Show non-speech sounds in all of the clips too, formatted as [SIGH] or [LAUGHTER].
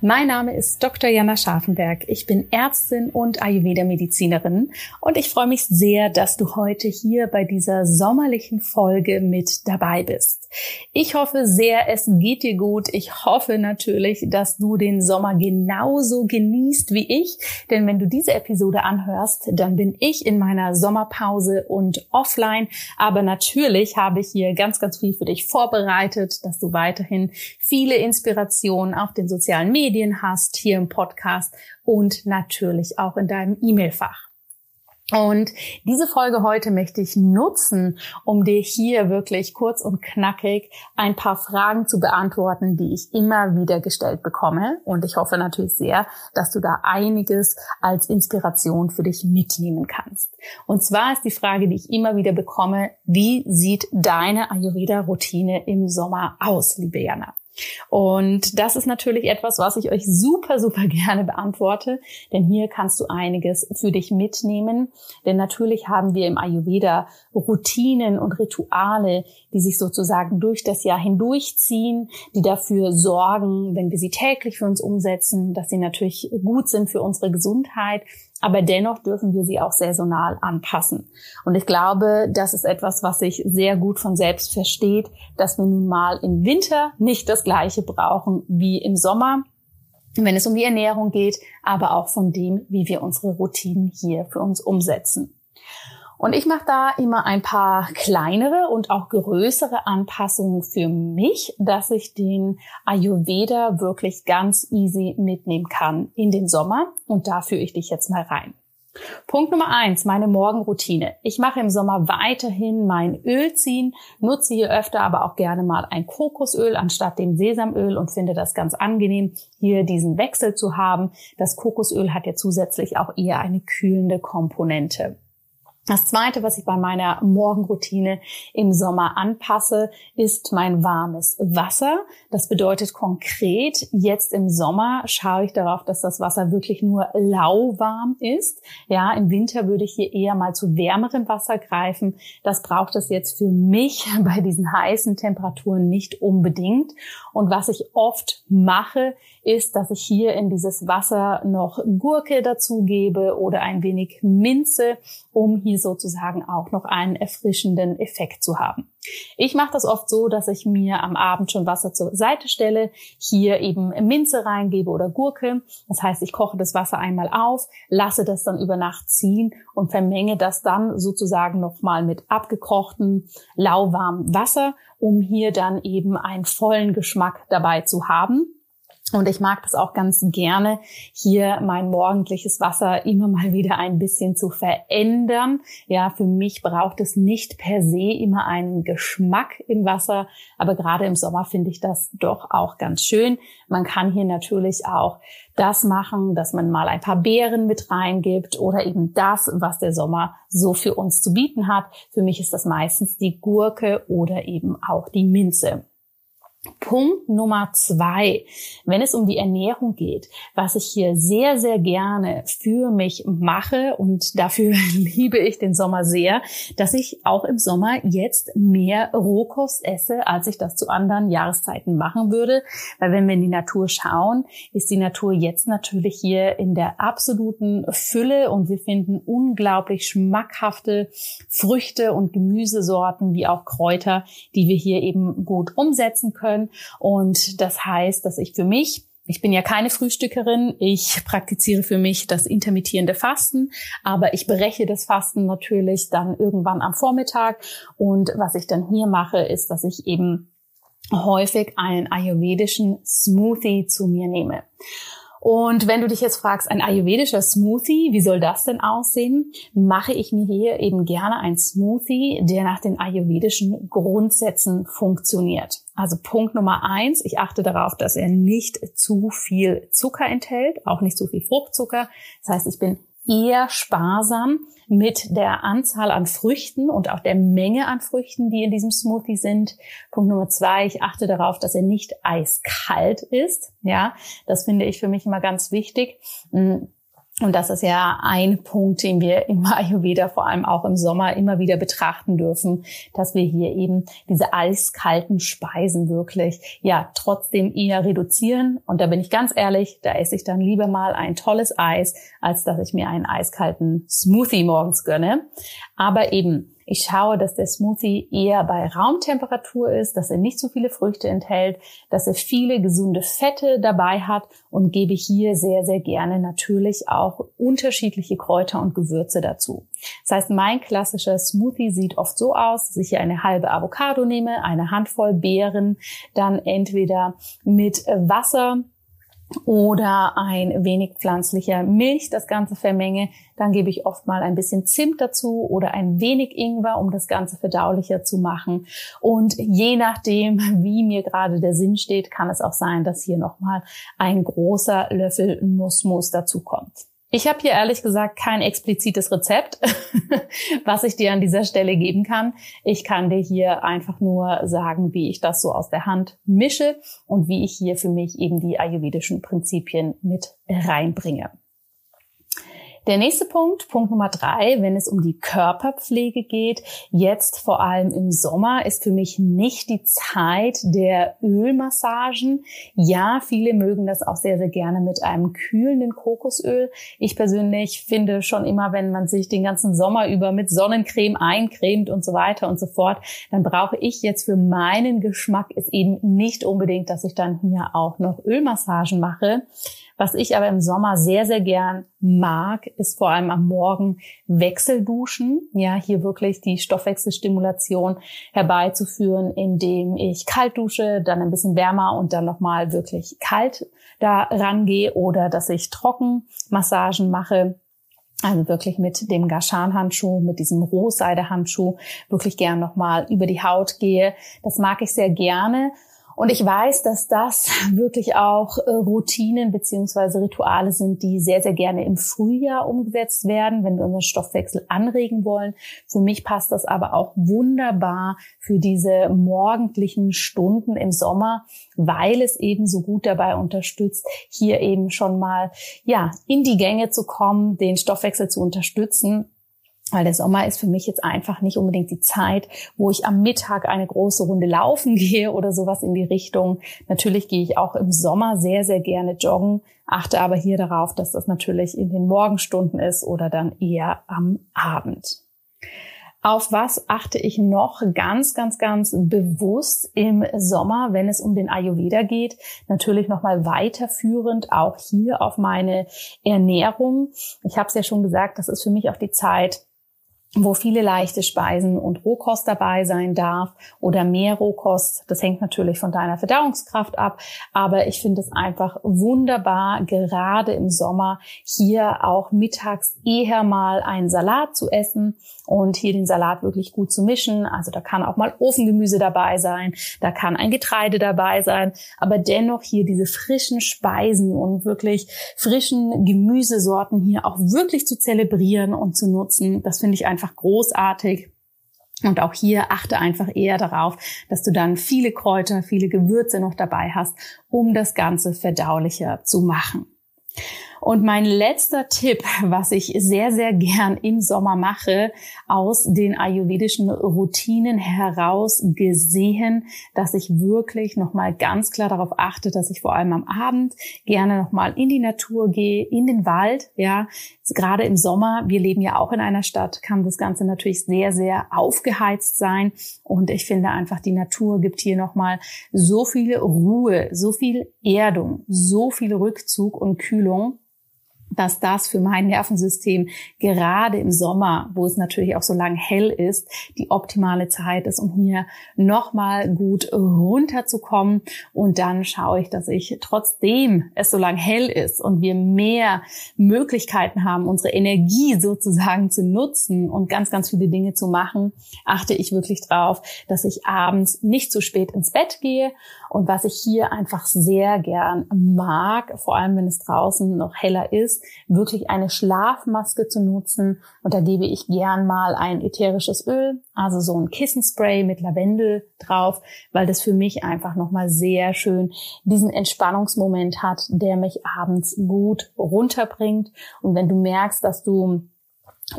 Mein Name ist Dr. Jana Scharfenberg. Ich bin Ärztin und Ayurveda-Medizinerin und ich freue mich sehr, dass du heute hier bei dieser sommerlichen Folge mit dabei bist. Ich hoffe sehr, es geht dir gut. Ich hoffe natürlich, dass du den Sommer genauso genießt wie ich, denn wenn du diese Episode anhörst, dann bin ich in meiner Sommerpause und offline, aber natürlich habe ich hier ganz, ganz viel für dich vorbereitet, dass du weiterhin viele Inspirationen auf den sozialen Medien Medien hast, hier im Podcast und natürlich auch in deinem E-Mail-Fach. Und diese Folge heute möchte ich nutzen, um dir hier wirklich kurz und knackig ein paar Fragen zu beantworten, die ich immer wieder gestellt bekomme. Und ich hoffe natürlich sehr, dass du da einiges als Inspiration für dich mitnehmen kannst. Und zwar ist die Frage, die ich immer wieder bekomme, wie sieht deine Ayurveda-Routine im Sommer aus, liebe Jana? Und das ist natürlich etwas, was ich euch super, super gerne beantworte, denn hier kannst du einiges für dich mitnehmen. Denn natürlich haben wir im Ayurveda Routinen und Rituale, die sich sozusagen durch das Jahr hindurchziehen, die dafür sorgen, wenn wir sie täglich für uns umsetzen, dass sie natürlich gut sind für unsere Gesundheit aber dennoch dürfen wir sie auch saisonal anpassen. Und ich glaube, das ist etwas, was sich sehr gut von selbst versteht, dass wir nun mal im Winter nicht das Gleiche brauchen wie im Sommer, wenn es um die Ernährung geht, aber auch von dem, wie wir unsere Routinen hier für uns umsetzen. Und ich mache da immer ein paar kleinere und auch größere Anpassungen für mich, dass ich den Ayurveda wirklich ganz easy mitnehmen kann in den Sommer. Und da führe ich dich jetzt mal rein. Punkt Nummer eins, meine Morgenroutine. Ich mache im Sommer weiterhin mein Öl ziehen, nutze hier öfter aber auch gerne mal ein Kokosöl anstatt dem Sesamöl und finde das ganz angenehm, hier diesen Wechsel zu haben. Das Kokosöl hat ja zusätzlich auch eher eine kühlende Komponente. Das zweite, was ich bei meiner Morgenroutine im Sommer anpasse, ist mein warmes Wasser. Das bedeutet konkret, jetzt im Sommer schaue ich darauf, dass das Wasser wirklich nur lauwarm ist. Ja, im Winter würde ich hier eher mal zu wärmerem Wasser greifen. Das braucht es jetzt für mich [LAUGHS] bei diesen heißen Temperaturen nicht unbedingt. Und was ich oft mache, ist, dass ich hier in dieses Wasser noch Gurke dazugebe oder ein wenig Minze, um hier sozusagen auch noch einen erfrischenden Effekt zu haben. Ich mache das oft so, dass ich mir am Abend schon Wasser zur Seite stelle, hier eben Minze reingebe oder Gurke. Das heißt, ich koche das Wasser einmal auf, lasse das dann über Nacht ziehen und vermenge das dann sozusagen nochmal mit abgekochtem, lauwarmem Wasser, um hier dann eben einen vollen Geschmack dabei zu haben. Und ich mag das auch ganz gerne, hier mein morgendliches Wasser immer mal wieder ein bisschen zu verändern. Ja, für mich braucht es nicht per se immer einen Geschmack im Wasser, aber gerade im Sommer finde ich das doch auch ganz schön. Man kann hier natürlich auch das machen, dass man mal ein paar Beeren mit reingibt oder eben das, was der Sommer so für uns zu bieten hat. Für mich ist das meistens die Gurke oder eben auch die Minze. Punkt Nummer zwei, wenn es um die Ernährung geht, was ich hier sehr, sehr gerne für mich mache und dafür [LAUGHS] liebe ich den Sommer sehr, dass ich auch im Sommer jetzt mehr Rohkost esse, als ich das zu anderen Jahreszeiten machen würde. Weil wenn wir in die Natur schauen, ist die Natur jetzt natürlich hier in der absoluten Fülle und wir finden unglaublich schmackhafte Früchte und Gemüsesorten wie auch Kräuter, die wir hier eben gut umsetzen können können. Und das heißt, dass ich für mich ich bin ja keine Frühstückerin. Ich praktiziere für mich das intermittierende Fasten, aber ich breche das Fasten natürlich dann irgendwann am Vormittag. Und was ich dann hier mache, ist, dass ich eben häufig einen ayurvedischen Smoothie zu mir nehme. Und wenn du dich jetzt fragst, ein ayurvedischer Smoothie, wie soll das denn aussehen? Mache ich mir hier eben gerne ein Smoothie, der nach den ayurvedischen Grundsätzen funktioniert. Also Punkt Nummer eins, ich achte darauf, dass er nicht zu viel Zucker enthält, auch nicht zu viel Fruchtzucker. Das heißt, ich bin eher sparsam mit der Anzahl an Früchten und auch der Menge an Früchten, die in diesem Smoothie sind. Punkt Nummer zwei, ich achte darauf, dass er nicht eiskalt ist. Ja, das finde ich für mich immer ganz wichtig. Und das ist ja ein Punkt, den wir im [LAUGHS] Ayurveda vor allem auch im Sommer immer wieder betrachten dürfen, dass wir hier eben diese eiskalten Speisen wirklich, ja, trotzdem eher reduzieren. Und da bin ich ganz ehrlich, da esse ich dann lieber mal ein tolles Eis, als dass ich mir einen eiskalten Smoothie morgens gönne. Aber eben, ich schaue, dass der Smoothie eher bei Raumtemperatur ist, dass er nicht zu viele Früchte enthält, dass er viele gesunde Fette dabei hat und gebe hier sehr, sehr gerne natürlich auch unterschiedliche Kräuter und Gewürze dazu. Das heißt, mein klassischer Smoothie sieht oft so aus, dass ich hier eine halbe Avocado nehme, eine Handvoll Beeren, dann entweder mit Wasser, oder ein wenig pflanzlicher Milch das Ganze vermenge. Dann gebe ich oft mal ein bisschen Zimt dazu oder ein wenig Ingwer, um das Ganze verdaulicher zu machen. Und je nachdem, [LAUGHS] wie mir gerade der Sinn steht, kann es auch sein, dass hier nochmal ein großer Löffel Nussmus dazu kommt. Ich habe hier ehrlich gesagt kein explizites Rezept, [LAUGHS] was ich dir an dieser Stelle geben kann. Ich kann dir hier einfach nur sagen, wie ich das so aus der Hand mische und wie ich hier für mich eben die ayurvedischen Prinzipien mit reinbringe. Der nächste Punkt, Punkt Nummer drei, wenn es um die Körperpflege geht, jetzt vor allem im Sommer, ist für mich nicht die Zeit der Ölmassagen. Ja, viele mögen das auch sehr, sehr gerne mit einem kühlenden Kokosöl. Ich persönlich finde schon immer, wenn man sich den ganzen Sommer über mit Sonnencreme eincremt und so weiter und so fort, dann brauche ich jetzt für meinen Geschmack es eben nicht unbedingt, dass ich dann hier auch noch Ölmassagen mache. Was ich aber im Sommer sehr, sehr gern mag, ist vor allem am Morgen Wechselduschen. Ja, hier wirklich die Stoffwechselstimulation herbeizuführen, indem ich kalt dusche, dann ein bisschen wärmer und dann nochmal wirklich kalt da rangehe oder dass ich Trockenmassagen mache. Also wirklich mit dem Gashan-Handschuh, mit diesem Rohseide-Handschuh wirklich gern nochmal über die Haut gehe. Das mag ich sehr gerne. Und ich weiß, dass das [LAUGHS] wirklich auch äh, Routinen beziehungsweise Rituale sind, die sehr, sehr gerne im Frühjahr umgesetzt werden, wenn wir unseren Stoffwechsel anregen wollen. Für mich passt das aber auch wunderbar für diese morgendlichen Stunden im Sommer, weil es eben so gut dabei unterstützt, hier eben schon mal, ja, in die Gänge zu kommen, den Stoffwechsel zu unterstützen weil der Sommer ist für mich jetzt einfach nicht unbedingt die Zeit, wo ich am Mittag eine große Runde laufen [LAUGHS] gehe oder sowas in die Richtung. Natürlich gehe ich auch im Sommer sehr, sehr gerne joggen, achte aber hier darauf, dass das natürlich in den Morgenstunden ist oder dann eher am Abend. Auf was achte ich noch ganz, ganz, ganz bewusst im Sommer, wenn es um den Ayurveda geht? Natürlich nochmal weiterführend auch hier auf meine Ernährung. Ich habe es ja schon gesagt, das ist für mich auch die Zeit, wo viele leichte Speisen und Rohkost dabei sein darf oder mehr Rohkost. Das hängt natürlich von deiner Verdauungskraft ab, aber ich finde es einfach wunderbar, gerade im Sommer hier auch mittags eher mal einen Salat zu essen und hier den Salat wirklich gut zu mischen. Also da kann auch mal Ofengemüse dabei sein, da kann ein Getreide dabei sein, aber dennoch hier diese frischen Speisen und wirklich frischen Gemüsesorten hier auch wirklich zu zelebrieren und zu nutzen. Das finde ich einfach einfach großartig. Und auch hier achte einfach eher darauf, dass du dann viele Kräuter, viele Gewürze noch dabei hast, um das Ganze verdaulicher zu machen. Und mein letzter Tipp, was ich sehr, sehr gern im Sommer mache, aus den ayurvedischen Routinen heraus gesehen, dass ich wirklich nochmal ganz klar darauf achte, dass ich vor allem am Abend gerne nochmal in die Natur gehe, in den Wald, ja. Gerade im Sommer, wir leben ja auch in einer Stadt, kann das Ganze natürlich sehr, sehr aufgeheizt sein. Und ich finde einfach, die Natur gibt hier nochmal so viel Ruhe, so viel Erdung, so viel Rückzug und Kühlung dass das für mein Nervensystem gerade im Sommer, wo es natürlich auch so lang hell ist, die optimale Zeit ist, um hier nochmal gut runterzukommen. Und dann schaue ich, dass ich trotzdem es so lang hell ist und wir mehr Möglichkeiten haben, unsere Energie [LAUGHS] sozusagen zu nutzen und ganz, ganz viele Dinge zu machen, achte ich wirklich drauf, dass ich abends nicht zu spät ins Bett gehe. Und was ich hier einfach sehr gern mag, vor allem wenn es draußen noch heller ist, wirklich eine Schlafmaske zu nutzen. Und da gebe ich gern mal ein ätherisches Öl, also so ein Kissenspray mit Lavendel drauf, weil das für mich einfach nochmal sehr schön diesen Entspannungsmoment hat, der mich abends gut runterbringt. Und wenn du merkst, dass du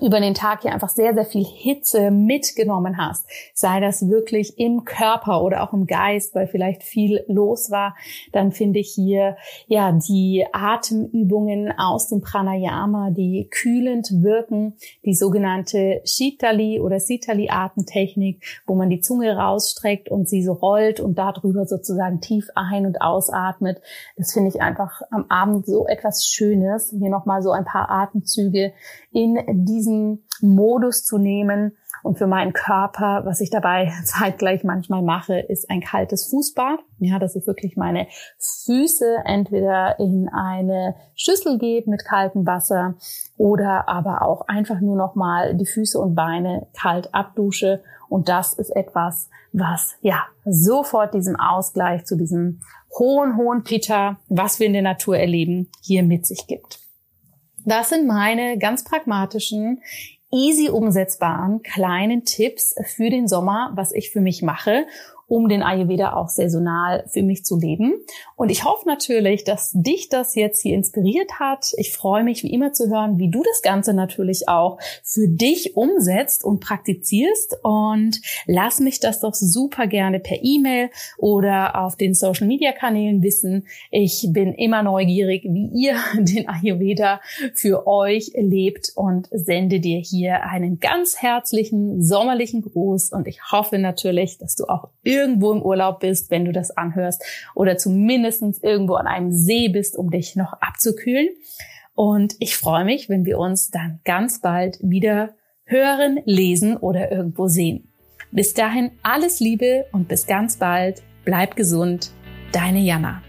über den Tag hier einfach sehr, sehr viel Hitze mitgenommen hast, sei das wirklich im Körper oder auch im Geist, weil vielleicht viel los war, dann finde ich hier ja die Atemübungen aus dem Pranayama, die kühlend wirken, die sogenannte Shitali oder Sitali Atemtechnik, wo man die Zunge rausstreckt und sie so rollt und darüber sozusagen tief ein- und ausatmet. Das finde ich einfach am Abend so etwas Schönes. Hier nochmal so ein paar Atemzüge in diesen Modus zu nehmen. Und für meinen Körper, was ich dabei [LAUGHS] zeitgleich manchmal mache, ist ein kaltes Fußbad. Ja, dass ich wirklich meine Füße entweder in eine Schüssel gebe mit kaltem Wasser oder aber auch einfach nur noch mal die Füße und Beine kalt abdusche. Und das ist etwas, was ja sofort diesem Ausgleich zu diesem hohen, hohen Pitta, was wir in der Natur erleben, hier mit sich gibt. Das sind meine ganz pragmatischen, easy umsetzbaren kleinen Tipps für den Sommer, was ich für mich mache um den Ayurveda auch saisonal für mich zu leben. Und ich hoffe natürlich, dass dich das jetzt hier inspiriert hat. Ich freue mich wie immer zu hören, wie du das Ganze natürlich auch für dich umsetzt und praktizierst. Und lass mich das doch super gerne per E-Mail oder auf den Social Media Kanälen wissen. Ich bin immer neugierig, wie ihr [LAUGHS] den Ayurveda für euch lebt und sende dir hier einen ganz herzlichen sommerlichen Gruß. Und ich hoffe natürlich, dass du auch irgendwo im Urlaub bist, wenn du das anhörst, oder zumindestens irgendwo an einem See bist, um dich noch abzukühlen. Und ich freue mich, wenn wir uns dann ganz bald wieder hören, lesen oder irgendwo sehen. Bis dahin alles Liebe und bis ganz bald. Bleib gesund. Deine Jana.